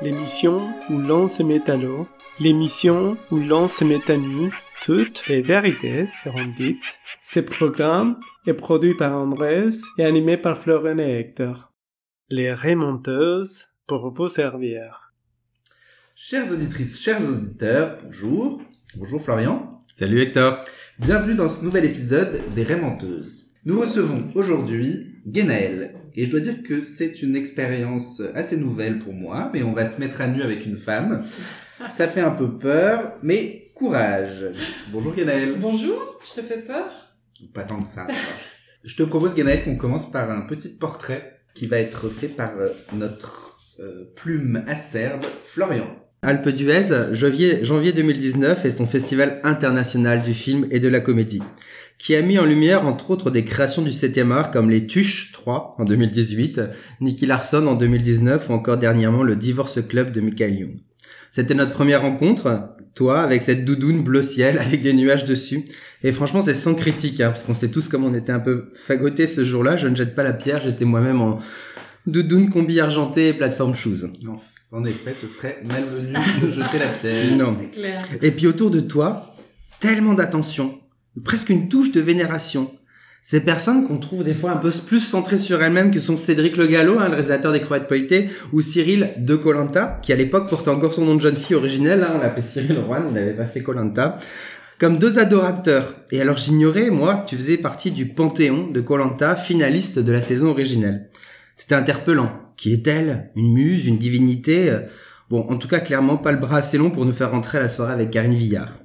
l'émission où l'on se met à l'eau, l'émission où l'on se met à nu, toutes les vérités seront dites. Ce programme est produit par Andrés et animé par Florent et Hector. Les remonteuses pour vous servir. Chères auditrices, chers auditeurs, bonjour. Bonjour Florian. Salut Hector. Bienvenue dans ce nouvel épisode des Rémenteuses. Nous recevons aujourd'hui Genaël. Et je dois dire que c'est une expérience assez nouvelle pour moi, mais on va se mettre à nu avec une femme. Ça fait un peu peur, mais courage. Bonjour Genaël. Bonjour, je te fais peur? Pas tant que ça. Je te propose Genaël qu'on commence par un petit portrait qui va être fait par euh, notre euh, plume acerbe, Florian. Alpe d'Huez, janvier, janvier 2019 est son festival international du film et de la comédie, qui a mis en lumière entre autres des créations du 7e art comme Les Tuches 3 en 2018, Nicky Larson en 2019 ou encore dernièrement le Divorce Club de Michael Young. C'était notre première rencontre, toi avec cette doudoune bleu ciel avec des nuages dessus. Et franchement c'est sans critique, hein, parce qu'on sait tous comme on était un peu fagotés ce jour-là. Je ne jette pas la pierre, j'étais moi-même en doudoune combi argenté et plateforme shoes. Non, en effet, ce serait malvenu de jeter la pierre. Non. C'est clair. Et puis autour de toi, tellement d'attention, presque une touche de vénération. Ces personnes qu'on trouve des fois un peu plus centrées sur elles-mêmes que sont Cédric Le Gallo, hein, le réalisateur des Crevettes Poiltées, ou Cyril de Colanta, qui à l'époque portait encore son nom de jeune fille originelle, hein, on l'appelait Cyril Rouen, il n'avait pas fait Colanta, comme deux adorateurs. Et alors j'ignorais, moi, tu faisais partie du panthéon de Colanta, finaliste de la saison originelle. C'était interpellant. Qui est-elle? Une muse Une divinité? Euh, Bon, en tout cas, clairement, pas le bras assez long pour nous faire rentrer à la soirée avec Karine Villard.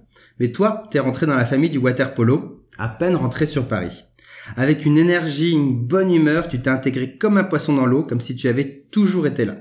Mais toi, t'es rentré dans la famille du water polo, à peine rentré sur Paris. Avec une énergie, une bonne humeur, tu t'es intégré comme un poisson dans l'eau, comme si tu avais toujours été là.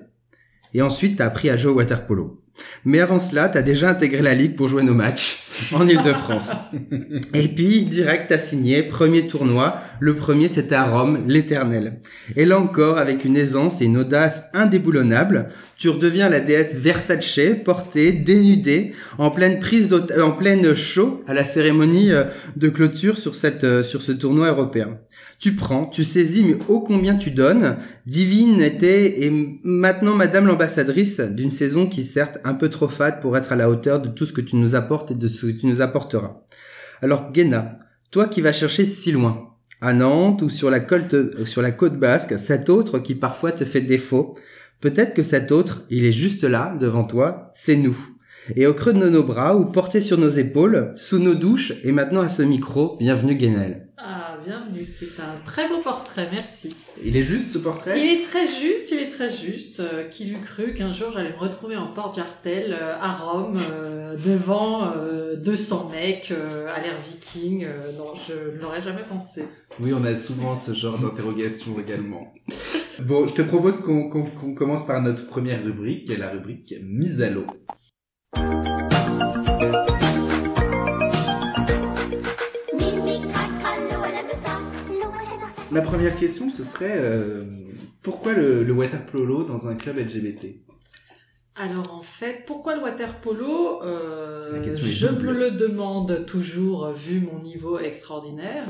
Et ensuite, t'as appris à jouer au water polo. Mais avant cela, t'as déjà intégré la ligue pour jouer nos matchs en Ile-de-France. Et puis, direct, t'as signé, premier tournoi. Le premier, c'était à Rome, l'éternel. Et là encore, avec une aisance et une audace indéboulonnable, tu redeviens la déesse Versace, portée, dénudée, en pleine prise en pleine show à la cérémonie euh, de clôture sur cette, euh, sur ce tournoi européen. Tu prends, tu saisis, mais ô combien tu donnes. Divine était et maintenant Madame l'ambassadrice d'une saison qui certes un peu trop fade pour être à la hauteur de tout ce que tu nous apportes et de ce que tu nous apporteras. Alors Guéna, toi qui vas chercher si loin, à Nantes ou sur la, euh, sur la côte basque, cet autre qui parfois te fait défaut, peut-être que cet autre, il est juste là, devant toi, c'est nous. Et au creux de nos bras ou porté sur nos épaules, sous nos douches et maintenant à ce micro, bienvenue Guénel. Ah, bienvenue, c'était un très beau portrait, merci. Il est juste ce portrait? Il est très juste, il est très juste. Euh, qui l'eût cru qu'un jour j'allais me retrouver en porte jartel euh, à Rome, euh, devant euh, 200 mecs, euh, à l'air viking. Euh, non, je ne l'aurais jamais pensé. Oui, on a souvent ce genre d'interrogation également. Bon, je te propose qu'on commence par notre première rubrique, la rubrique mise à l'eau. Ma première question, ce serait euh, pourquoi le, le water polo dans un club LGBT Alors en fait, pourquoi le water polo? Euh, Je me le demande toujours, euh, vu mon niveau extraordinaire.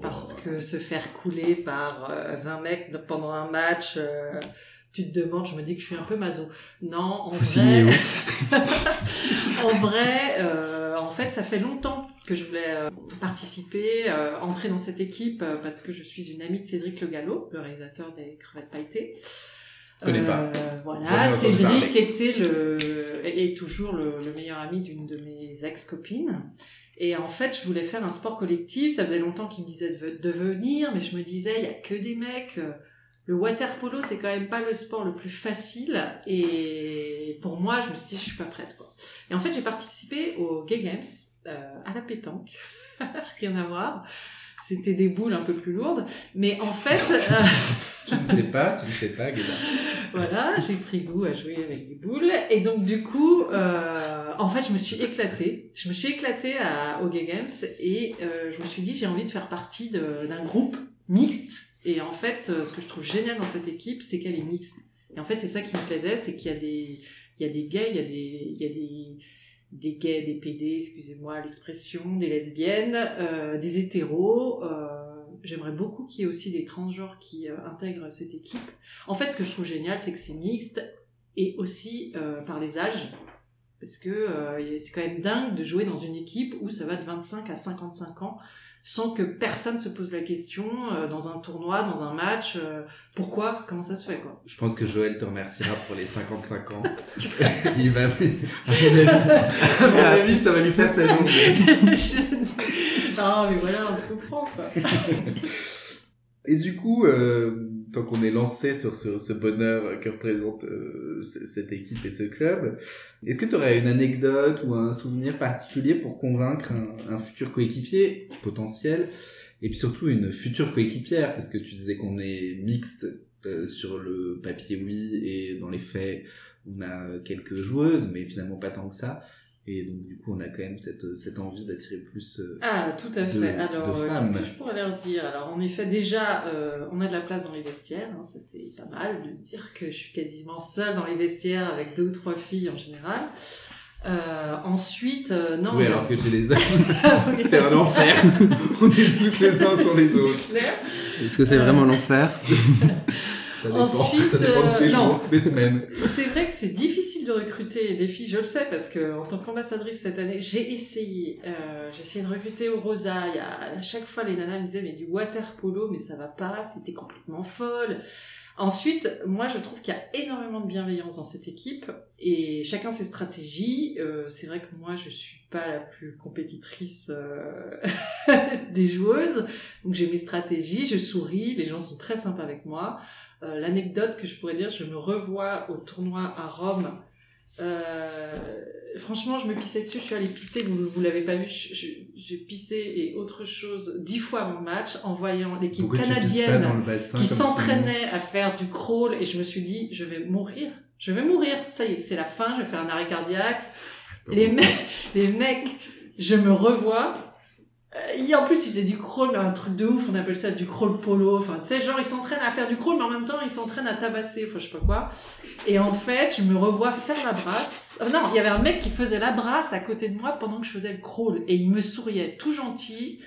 Parce que se faire couler par euh, 20 mecs de- pendant un match, euh, tu te demandes, je me dis que je suis un peu maso. Non, en signer vrai, en vrai, euh, en fait, ça fait longtemps que je voulais euh, participer, euh, entrer dans cette équipe, parce que je suis une amie de Cédric Le Gallo, le réalisateur des crevettes pailletées. Je connais pas. Voilà, Cédric était le, est toujours le, le meilleur ami d'une de mes ex-copines. Et en fait, je voulais faire un sport collectif. Ça faisait longtemps qu'il me disait de venir, mais je me disais, il y a que des mecs. Le water polo, c'est quand même pas le sport le plus facile. Et pour moi, je me suis dit, je suis pas prête, quoi. Et en fait, j'ai participé aux Gay Games, euh, à la pétanque. Rien à voir. C'était des boules un peu plus lourdes. Mais en fait, euh, Tu ne sais pas, tu ne sais pas, Guéda. voilà, j'ai pris goût à jouer avec des boules. Et donc, du coup, euh, en fait, je me suis éclatée. Je me suis éclatée à, aux Gay Games et euh, je me suis dit, j'ai envie de faire partie d'un groupe mixte. Et en fait, euh, ce que je trouve génial dans cette équipe, c'est qu'elle est mixte. Et en fait, c'est ça qui me plaisait, c'est qu'il y a des, gays, il y a des, gays, des PD, excusez-moi l'expression, des lesbiennes, euh, des hétéros. Euh, J'aimerais beaucoup qu'il y ait aussi des transgenres qui intègrent cette équipe. En fait, ce que je trouve génial, c'est que c'est mixte et aussi par les âges. Parce que c'est quand même dingue de jouer dans une équipe où ça va de 25 à 55 ans sans que personne se pose la question euh, dans un tournoi, dans un match, euh, pourquoi, comment ça se fait quoi. Je pense que Joël te remerciera pour les 55 ans. Il va, à mon avis, à mon avis, ça va lui faire sa journée. Non mais voilà, on se comprend quoi. Et du coup, euh, tant qu'on est lancé sur ce, bonheur que représente euh, cette équipe et ce club, est-ce que tu aurais une anecdote ou un souvenir particulier pour convaincre un, un futur coéquipier potentiel et puis surtout une future coéquipière? Parce que tu disais qu'on est mixte euh, sur le papier oui et dans les faits on a quelques joueuses mais finalement pas tant que ça et donc du coup on a quand même cette, cette envie d'attirer plus euh, Ah, tout à de- fait. Alors, de euh, qu'est-ce que je pourrais leur dire? Alors, en effet, déjà, euh, on a de la place dans les vestiaires. hein, ça, c'est pas mal de se dire que je suis quasiment seule dans les vestiaires avec deux ou trois filles en général. Euh, ensuite, euh, non. oui alors que chez les hommes C'est un enfer. On est tous les uns sur les autres. Est-ce que c'est vraiment l'enfer? Ça dépend, Ensuite, ça dépend des euh, non. jours, des semaines. C'est vrai que c'est difficile recruter des filles, je le sais, parce que en tant qu'ambassadrice cette année, j'ai essayé. Euh, j'ai essayé de recruter au Rosa. Y a, à chaque fois, les nanas me disaient, mais du water polo, mais ça va pas, c'était complètement folle. Ensuite, moi, je trouve qu'il y a énormément de bienveillance dans cette équipe et chacun ses stratégies. Euh, c'est vrai que moi, je suis pas la plus compétitrice euh, des joueuses, donc j'ai mes stratégies, je souris, les gens sont très sympas avec moi. Euh, L'anecdote que je pourrais dire, je me revois au tournoi à Rome. Euh, franchement, je me pissais dessus. Je suis allée pisser. Vous, vous l'avez pas vu. je- je- J'ai pissé et autre chose dix fois le match en voyant l'équipe canadienne bassin qui s'entraînait à faire du crawl et je me suis dit, je vais mourir. Je vais mourir. Ça y est, c'est la fin. Je vais faire un arrêt cardiaque. Les mecs, les mecs, je me revois. Euh, et en plus, ils faisaient du crawl, un truc de ouf, on appelle ça du crawl polo. Enfin, tu sais, genre, ils s'entraînent à faire du crawl, mais en même temps, ils s'entraînent à tabasser, enfin, je sais pas quoi. Et en fait, je me revois faire la brasse. Euh, non, il y avait un mec qui faisait la brasse à côté de moi pendant que je faisais le crawl. Et il me souriait, tout gentil.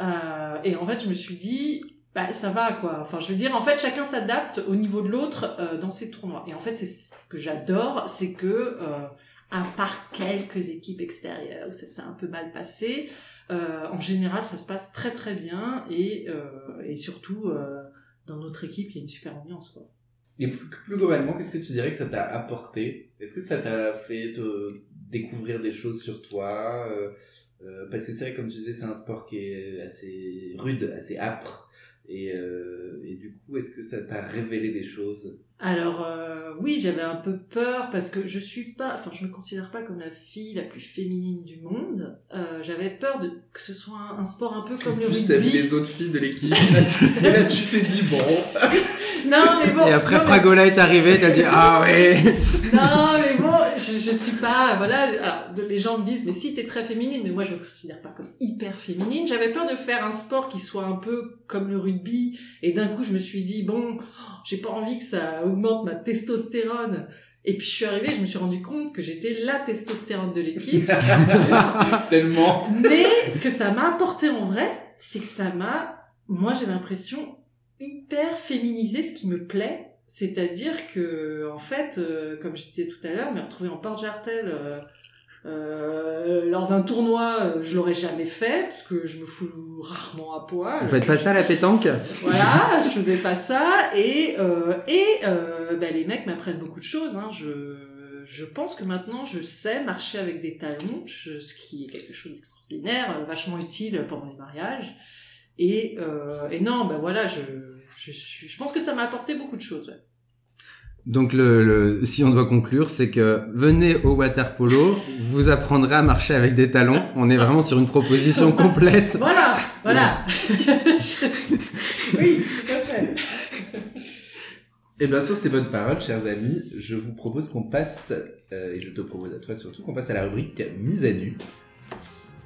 Euh, et en fait, je me suis dit, bah, ça va, quoi. Enfin, je veux dire, en fait, chacun s'adapte au niveau de l'autre euh, dans ses tournois. Et en fait, c'est ce que j'adore, c'est que, euh, à part quelques équipes extérieures où ça s'est un peu mal passé, euh, en général, ça se passe très très bien et, euh, surtout euh, dans notre équipe, il y a une super ambiance. Et plus, globalement, qu'est-ce que tu dirais que ça t'a apporté? Est-ce que ça t'a fait découvrir des choses sur toi? Parce que c'est vrai, comme tu disais, c'est un sport qui est assez rude, assez âpre. Et, euh, et du coup, est-ce que ça t'a révélé des choses? Alors euh, oui, j'avais un peu peur parce que je suis pas, enfin je me considère pas comme la fille la plus féminine du monde. Euh, j'avais peur de que ce soit un, un sport un peu comme le Puis t'as vu rugby. les autres filles de l'équipe. et là, tu t'es dit, bon, Non mais bon. Et après, non, mais- Fragola est arrivé, t'as dit Ah ouais Non, mais bon, je, je suis pas, voilà, alors, les gens me disent, mais si t'es très féminine, mais moi je me considère pas comme hyper féminine. J'avais peur de faire un sport qui soit un peu comme le rugby, et d'un coup je me suis dit, bon, j'ai pas envie que ça augmente ma testostérone. Et puis je suis arrivée, je me suis rendu compte que j'étais la testostérone de l'équipe. tellement. Mais ce que ça m'a apporté en vrai, c'est que ça m'a, moi j'ai l'impression, hyper féminisé ce qui me plaît. C'est-à-dire que, en fait, euh, comme je disais tout à l'heure, me retrouver en porte-jartel euh, euh, lors d'un tournoi, euh, je l'aurais jamais fait, parce que je me fous rarement à poil. Vous faites pas ça la pétanque? Voilà, je faisais pas ça et euh, et euh, bah, les mecs m'apprennent beaucoup de choses. Hein. Je je pense que maintenant je sais marcher avec des talons, je- ce qui est quelque chose d'extraordinaire, vachement utile pendant les mariages. Et euh, et non, ben voilà, je je pense que ça m'a apporté beaucoup de choses. ouais. Donc, le, le- si on doit conclure, c'est que venez au water polo, vous apprendrez à marcher avec des talons. On est vraiment sur une proposition complète. Voilà, voilà. Oui, tout à fait. Et bien sur ces bonnes paroles, chers amis, je vous propose qu'on passe, euh, et je te propose à toi surtout, qu'on passe à la rubrique mise à nu.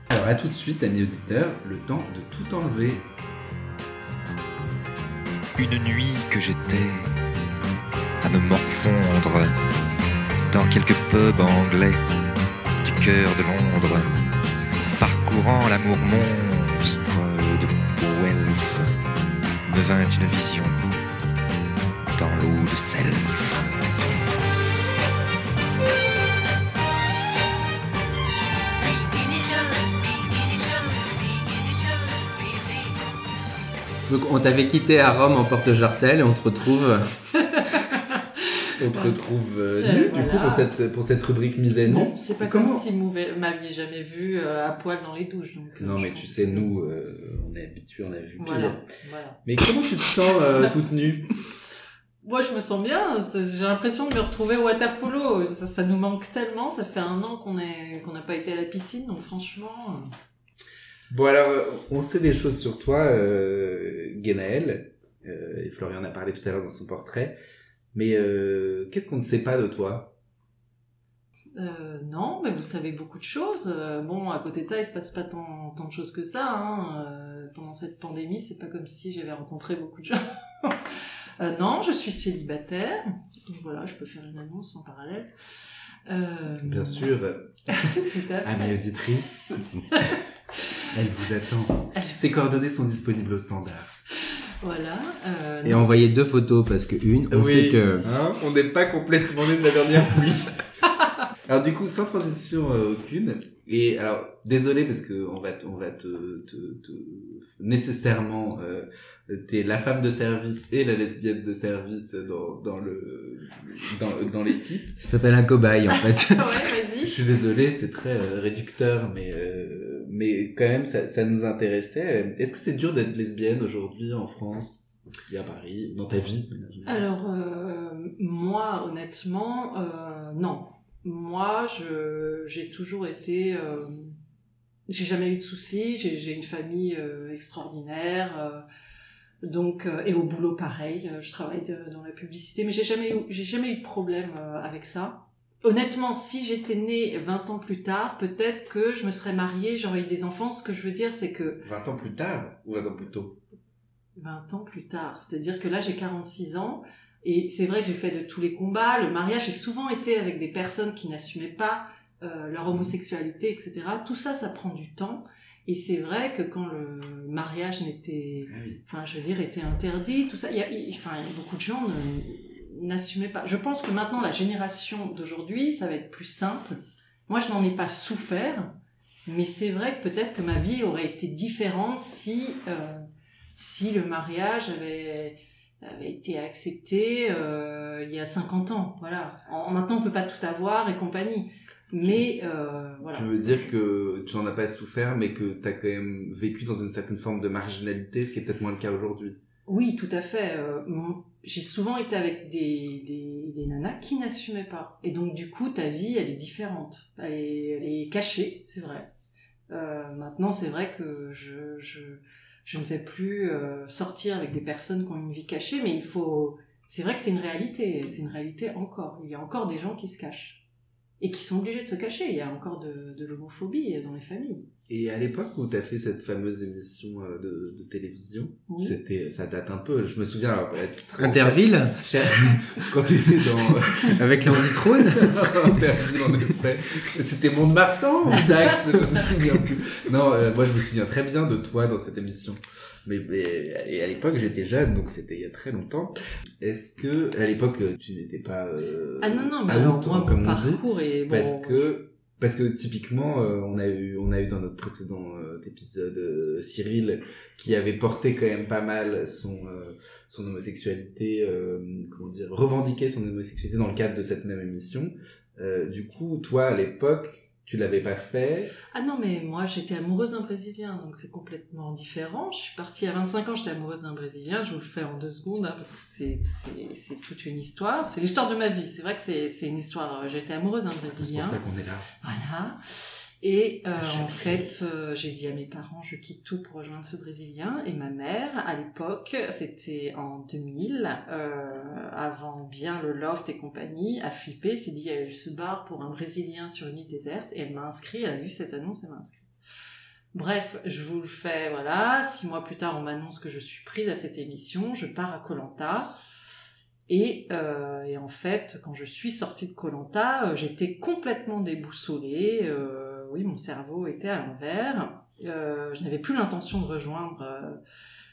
Alors à tout de suite, amis auditeurs, le temps de tout enlever. Une nuit que j'étais à me morfondre dans quelques pubs anglais du cœur de Londres, parcourant l'amour monstre de Wells, me vint une vision dans l'eau de Cels. Donc on t'avait quitté à Rome en porte-jartel et on te retrouve. On te retrouve euh, Euh, nu, du voilà. coup, pour cette, pour cette rubrique mise à nu. Bon, c'est pas Comment- comme si vous m'aviez jamais vu euh, à poil dans les douches. Donc, Non, mais tu sais, que- nous, euh, on est habitués, on a vu pire. Voilà. Mais comment tu te sens toute nue? Moi, je me sens bien. J'ai l'impression de me retrouver au water polo. Ça, ça nous manque tellement. Ça fait un an qu'on est qu'on n'a pas été à la piscine. Donc, franchement, Bon, alors, euh, on sait des choses sur toi, euh, Guénaël, euh, et Florian en a parlé tout à l'heure dans son portrait, mais euh, qu'est-ce qu'on ne sait pas de toi? Euh, non, mais vous savez beaucoup de choses. Bon, à côté de ça, il se passe pas tant, tant de choses que ça. Hein. Pendant cette pandémie, c'est pas comme si j'avais rencontré beaucoup de gens. Non, je suis célibataire. Donc voilà, je peux faire une annonce en parallèle. Bien sûr, Tout à fait. amie auditrice, elle vous attend. Ses coordonnées sont disponibles au standard. Voilà. Euh, Et non. envoyer deux photos parce que une, on sait que. Hein, on n'est pas complètement né de la dernière pluie. alors du coup, sans transition euh, aucune, et alors désolé parce que on va, t- on va te, te, te nécessairement, euh, t'es la femme de service et la lesbienne de service dans, dans le dans, dans l'équipe. Ça s'appelle un cobaye en fait. Ah ouais, Je vas-y. suis désolé, c'est très euh, réducteur, mais euh, mais quand même ça, nous intéressait. Est-ce que c'est dur d'être lesbienne aujourd'hui en France et à Paris, dans ta vie Alors, euh, moi, honnêtement, euh, non. Moi, j'ai toujours été... euh, j'ai jamais eu de soucis, j'ai, une famille extraordinaire. donc, et au boulot, pareil, je travaille dans la publicité, mais j'ai jamais eu, j'ai jamais eu de problème avec ça. Honnêtement, si j'étais née 20 ans plus tard, peut-être que je me serais mariée, j'aurais eu des enfants. Ce que je veux dire, c'est que 20 ans plus tard ou 20 ans plus tôt? 20 ans plus tard. C'est-à-dire que là, j'ai 46 ans. Et c'est vrai que j'ai fait de tous les combats. Le mariage, j'ai souvent été avec des personnes qui n'assumaient pas euh, leur homosexualité, etc. Tout ça, ça prend du temps. Et c'est vrai que quand le mariage n'était, Ah enfin, je veux dire, était interdit, tout ça, il y a, enfin, beaucoup de gens ne- n'assumaient pas. Je pense que maintenant, la génération d'aujourd'hui, ça va être plus simple. Moi, je n'en ai pas souffert, mais c'est vrai que peut-être que ma vie aurait été différente si, euh, si le mariage avait, avait été accepté euh, il y a 50 ans. Voilà. En, maintenant, on peut pas tout avoir et compagnie. Mais euh, voilà. Tu veux dire que tu n'en as pas souffert, mais que tu as quand même vécu dans une certaine forme de marginalité, ce qui est peut-être moins le cas aujourd'hui. Oui, tout à fait. Euh, J'ai souvent été avec des, des, nanas qui n'assumaient pas. Et donc, du coup, ta vie, elle est différente. Elle est, cachée, c'est vrai. Euh, maintenant, c'est vrai que je, je, je ne vais plus euh, sortir avec des personnes qui ont une vie cachée, mais il faut... C'est vrai que c'est une réalité. C'est une réalité encore. Il y a encore des gens qui se cachent. Et qui sont obligés de se cacher. Il y a encore de, de l'homophobie dans les familles. Et à l'époque où tu as fait cette fameuse émission euh, de, de télévision, Oui. c'était, ça date un peu. Je me souviens, alors, Interville quand tu étais dans avec l'anzitrone. Interville, en effet. C'était Mont-de-Marsan ou Dax Je me souviens plus. Non, euh, moi je me souviens très bien de toi dans cette émission. Mais, mais et à l'époque j'étais jeune, donc c'était il y a très longtemps. Est-ce que à l'époque tu n'étais pas euh, Ah non, non, mais out, alors, moi, mon dit parcours est... Bon, parce que parce que typiquement euh, on a eu on a eu dans notre précédent euh, épisode euh, Cyril qui avait porté quand même pas mal son euh, son homosexualité euh, comment dire revendiqué son homosexualité dans le cadre de cette même émission. Du coup toi à l'époque tu l'avais pas fait Ah non, mais moi j'étais amoureuse d'un Brésilien, donc c'est complètement différent. Je suis partie à 25 ans, j'étais amoureuse d'un Brésilien, je vous le fais en deux secondes, hein, parce que c'est, c'est, c'est toute une histoire. C'est l'histoire de ma vie, c'est vrai que c'est, c'est une histoire. euh, J'étais amoureuse d'un c'est Brésilien. pour ça qu'on est là Voilà. Et euh, Jamais. en fait, euh, j'ai dit à mes parents, je quitte tout pour rejoindre ce Brésilien. Et ma mère, à l'époque, c'était en 2000, euh, avant bien le loft et compagnie, a flippé, s'est dit, elle se barre pour un Brésilien sur une île déserte. Et elle m'a inscrit, elle a vu cette annonce, elle m'a inscrit. Bref, je vous le fais, voilà. Six mois plus tard, on m'annonce que je suis prise à cette émission. Je pars à Colanta. Et, euh, et en fait, quand je suis sortie de Colanta, j'étais complètement déboussolée. euh, oui, mon cerveau était à l'envers. Euh, je n'avais plus l'intention de rejoindre euh,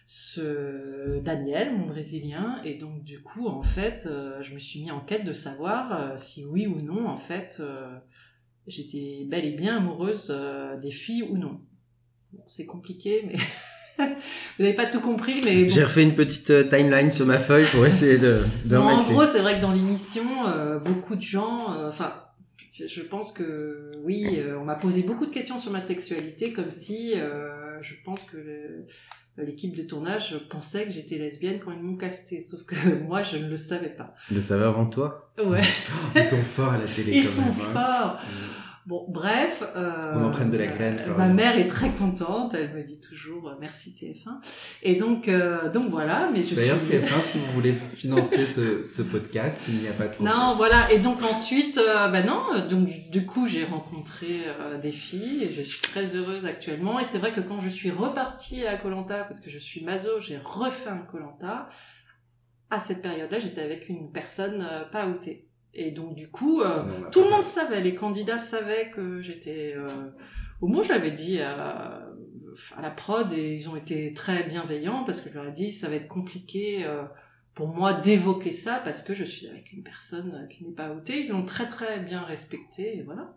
ce Daniel, mon Brésilien, et donc du coup, en fait, euh, je me suis mis en quête de savoir si oui ou non, en fait, j'étais bel et bien amoureuse des filles ou non. Bon, c'est compliqué, mais Vous n'avez pas tout compris, mais bon. J'ai refait une petite timeline sur ma feuille pour essayer de, de en gros, c'est vrai que dans l'émission, beaucoup de gens, enfin, je- je pense que oui, euh, on m'a posé beaucoup de questions sur ma sexualité, comme si euh, je pense que l'équipe de tournage pensait que j'étais lesbienne quand ils m'ont casté, sauf que moi, je ne le savais pas. le savais avant toi? Ouais, Ils sont forts à la télé ils quand sont même. hein. Bon, bref. Euh, On en prenne de la graine, euh, ma mère est très contente. Elle me dit toujours euh, merci TF1. Et donc, euh, donc voilà. Mais je D'ailleurs, suis... TF1, si vous voulez financer ce, ce podcast, il n'y a pas de problème. Non, voilà. Et donc ensuite, bah non. Donc du coup, j'ai rencontré des filles et je suis très heureuse actuellement. Et c'est vrai que quand je suis repartie à Colanta, parce que je suis maso, j'ai refait un Colanta. À cette période-là, j'étais avec une personne pas outée. Et donc du coup, euh, tout le monde de- savait, les candidats savaient que j'étais. Euh... Au moins, je l'avais dit à, à la prod et ils ont été très bienveillants parce que je leur ai dit ça va être compliqué euh, pour moi d'évoquer ça parce que je suis avec une personne qui n'est pas outée. Ils l'ont très très bien respecté et voilà.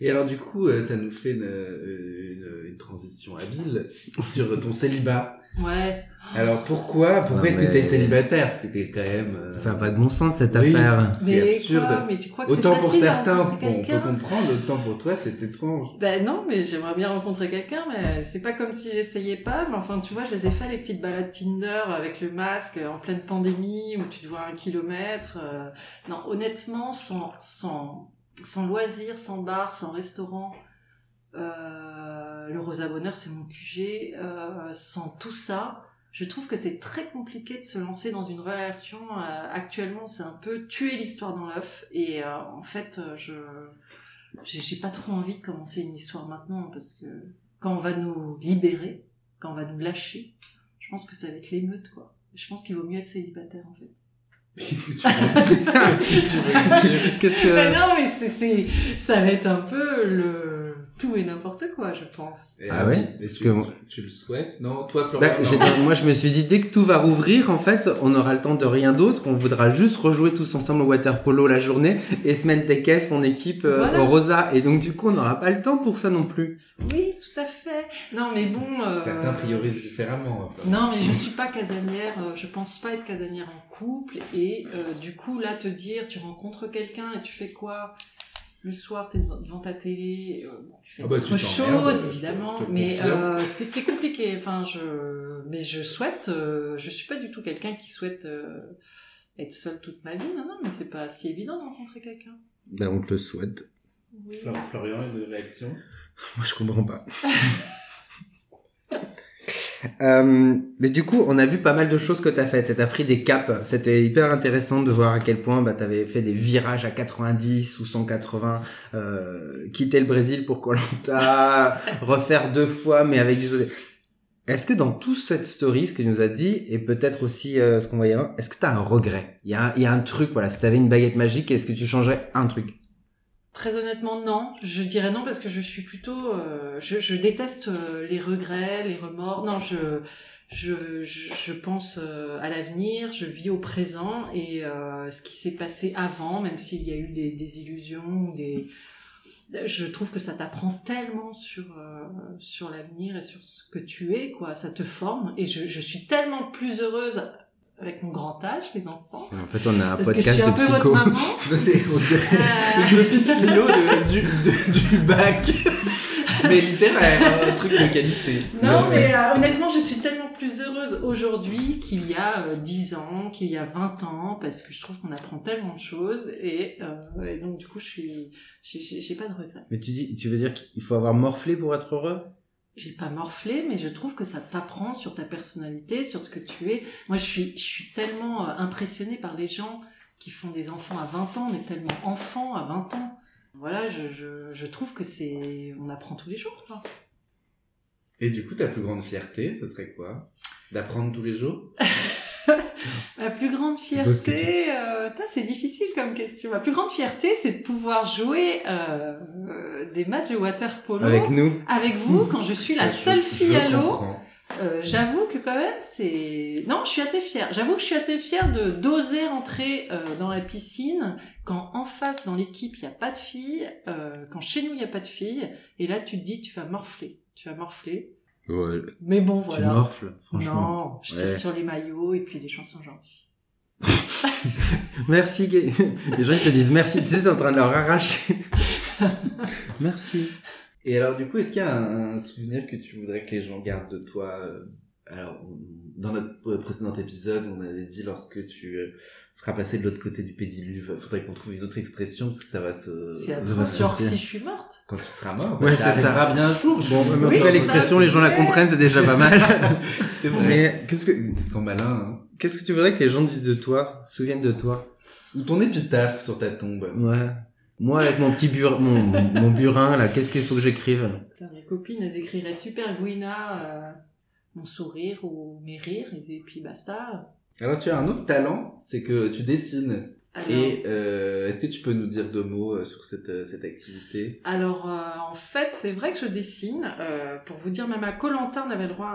Et alors, du coup, euh, ça nous fait une, une, une transition habile sur ton célibat. Ouais. Alors, pourquoi Pourquoi est-ce que t'es célibataire? Parce que t'es quand même... euh, Ça n'a pas de bon sens cette Oui. affaire. C'est absurde. quoi? Mais tu crois que c'est Autant pour certains, on peut comprendre, autant pour toi, c'est étrange. Ben non, mais j'aimerais bien rencontrer quelqu'un, mais c'est pas comme si j'essayais pas. Mais enfin, tu vois, je les ai fait les petites balades Tinder avec le masque en pleine pandémie où tu te vois un kilomètre. euh. Non, honnêtement, sans sans sans loisirs, sans bar, sans restaurant, euh, le Rosa Bonheur c'est mon QG. euh, sans tout ça, je trouve que c'est très compliqué de se lancer dans une relation. euh, actuellement, c'est un peu tuer l'histoire dans l'œuf. Et en fait, je j'ai pas trop envie de commencer une histoire maintenant parce que quand on va nous libérer, quand on va nous lâcher, je pense que ça va être l'émeute quoi. Je pense qu'il vaut mieux être célibataire en fait. Qu'est-ce que tu veux dire. Qu'est-ce que tu veux dire. Qu'est-ce Mais que... non mais c'est c'est ça va être un peu le tout et n'importe quoi je pense. Et Ah ouais tu, que tu, tu le souhaites Non, toi, Bah, Florian non. moi, je me suis dit, dès que tout va rouvrir, en fait, on aura le temps de rien d'autre. On voudra juste rejouer tous ensemble au water polo la journée et se mettre des caisses en équipe euh, Voilà. au Rosa. Et donc, du coup, on n'aura pas le temps pour ça non plus. Oui tout à fait. Non mais bon. euh, Certains priorisent différemment. enfin. Non, mais je suis pas casanière, euh, je pense pas être casanière en couple, et euh, du coup, là, te dire, tu rencontres quelqu'un et tu fais quoi? Le soir, t'es devant, devant ta télé, euh, bon, tu fais Ah bah, autre tu chose, je te- évidemment, je te le mais euh, c'est compliqué, enfin, je... Mais je souhaite, euh, je suis pas du tout quelqu'un qui souhaite euh, être seul toute ma vie, non, non, mais c'est pas si évident de rencontrer quelqu'un. Ben, on te le souhaite. Oui. Flor- Florian, une réaction? Moi, je comprends pas. Euh, mais du coup, on a vu pas mal de choses que t'as faites. T'as pris des caps. C'était hyper intéressant de voir à quel point bah, t'avais fait des virages à 90 ou 180, euh, quitter le Brésil pour Colanta, refaire deux fois, mais avec du. Est-ce que dans toute cette story, ce que tu nous a dit, et peut-être aussi euh, ce qu'on voyait avant, est-ce que t'as un regret? Il y, a y a un truc, voilà. Si t'avais une baguette magique, est-ce que tu changerais un truc? Très honnêtement, non. Je dirais non parce que je suis plutôt, euh, je, déteste euh, les regrets, les remords. Non, je, je, je, pense euh, à l'avenir, je vis au présent et ce qui s'est passé avant, même s'il y a eu des, des illusions, des, je trouve que ça t'apprend tellement sur sur l'avenir et sur ce que tu es, quoi. Ça te forme et je suis tellement plus heureuse avec mon grand âge, les enfants. En fait, on a un Parce que je podcast suis un de peu votre psycho. maman. C'est on dirait Euh, le philo de- du, de- du bac. Mais littéraire, un truc de qualité. Non, mais euh, honnêtement, je suis tellement plus heureuse aujourd'hui qu'il y a euh, 10 ans, qu'il y a 20 ans, parce que je trouve qu'on apprend tellement de choses, et, euh, et donc du coup, je suis, j'ai pas de regrets. Mais tu dis, tu veux dire qu'il faut avoir morflé pour être heureux? J'ai pas morflé, mais je trouve que ça t'apprend sur ta personnalité, sur ce que tu es. Moi, je suis, je suis tellement euh, impressionnée par les gens qui font des enfants à 20 ans, mais tellement enfants à 20 ans. Voilà, je, je, je trouve que c'est, on apprend tous les jours, quoi. Et du coup, ta plus grande fierté, ce serait quoi? D'apprendre tous les jours? Ma plus grande fierté, euh, c'est difficile comme question. Ma plus grande fierté, c'est de pouvoir jouer euh, des matchs de water polo avec nous avec vous quand je suis la seule fille à l'eau. Euh, J'avoue que quand même, c'est non, je suis assez fière. J'avoue que je suis assez fière de d'oser rentrer euh, dans la piscine quand en face dans l'équipe il y a pas de filles, euh, quand chez nous il y a pas de filles, et là tu te dis tu vas morfler, tu vas morfler. Ouais, Mais bon, Tu voilà. morfles, franchement. Non, je tire Ouais. sur les maillots et puis les gens sont gentils. Merci, Gay. Les gens, ils te disent merci. Tu sais, t'es en train de leur arracher. merci. Et alors, du coup, est-ce qu'il y a un, un souvenir que tu voudrais que les gens gardent de toi? Euh, Alors, dans notre précédent épisode, on avait dit lorsque tu seras passé de l'autre côté du pédiluve, faudrait qu'on trouve une autre expression parce que ça va se. C'est atroce. Genre, si je suis morte. Quand tu seras mort, Ouais, c'est ça ça. arrivera bien un jour. Bon, suis- mais en tout cas, on l'expression, a les gens la comprennent, c'est déjà pas mal. C'est vrai. Mais qu'est-ce que, Ils sont malins, hein. qu'est-ce que tu voudrais que les gens disent de toi, se souviennent de toi? Ou ton épitaphe sur ta tombe. Ouais. Moi, avec mon petit bur, mon, mon burin, là, qu'est-ce qu'il faut que j'écrive? Putain, mes copines, elles écriraient super Gwina, euh, mon sourire ou mes rires, et puis basta. Alors, tu as un autre talent, c'est que tu dessines. Alors, Et euh, est-ce que tu peux nous dire deux mots euh, sur cette, euh, cette activité? Alors euh, en fait, c'est vrai que je dessine. euh, pour vous dire, même à Colanta, on avait le droit à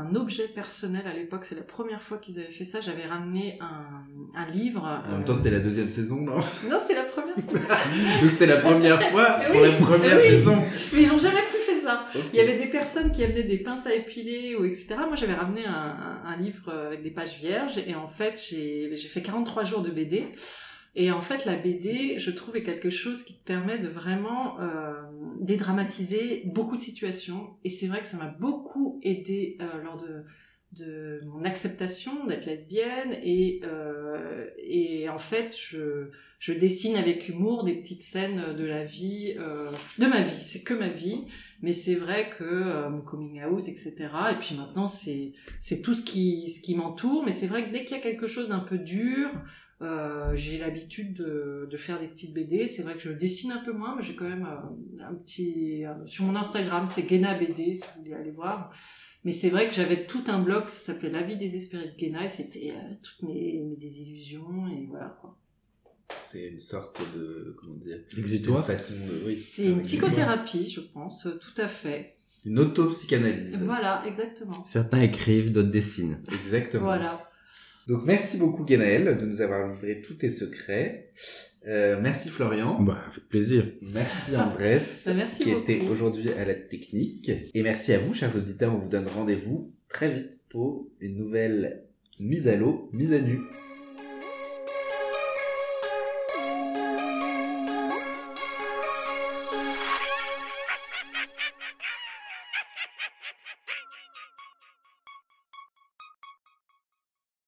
un, un objet personnel à l'époque. C'est la première fois qu'ils avaient fait ça. J'avais ramené un, un livre. En même euh, temps, c'était la deuxième saison, non? Non, c'est la première. Donc c'était la première fois Oui, pour la première oui. saison. Mais ils ont jamais ça. Ok. Il y avait des personnes qui amenaient des pinces à épiler ou etc. Moi, j'avais ramené un, un- un livre euh, avec des pages vierges et en fait, j'ai j'ai fait 43 jours de BD. Et en fait, la BD, je trouve, est quelque chose qui te permet de vraiment euh, dédramatiser beaucoup de situations. Et c'est vrai que ça m'a beaucoup aidé euh, lors de de mon acceptation d'être lesbienne et euh, et en fait je je dessine avec humour des petites scènes de la vie euh, de ma vie. C'est que ma vie mais c'est vrai que euh, mon coming out etc et puis maintenant c'est c'est tout ce qui ce qui m'entoure. Mais c'est vrai que dès qu'il y a quelque chose d'un peu dur euh, j'ai l'habitude de, de faire des petites BD c'est vrai que je dessine un peu moins mais j'ai quand même euh, un petit euh, sur mon Instagram c'est Gena BD si vous voulez aller voir. Mais c'est vrai que j'avais tout un blog, ça s'appelait La vie désespérée de Guéna, et c'était euh, toutes mes, mes désillusions, et voilà quoi. C'est une sorte de comment dire Exutoire. une façon de oui. C'est une psychothérapie, je pense, tout à fait. Une auto-psychanalyse. Voilà, exactement. Certains écrivent, d'autres dessinent. Exactement. Voilà. Donc merci beaucoup Genaël de nous avoir livré tous tes secrets. Euh, merci Florian. Bah, avec plaisir. Merci Andrés, Bah, merci qui beaucoup. était aujourd'hui à la technique. Et merci à vous, chers auditeurs. On vous donne rendez-vous très vite pour une nouvelle mise à l'eau, mise à nu.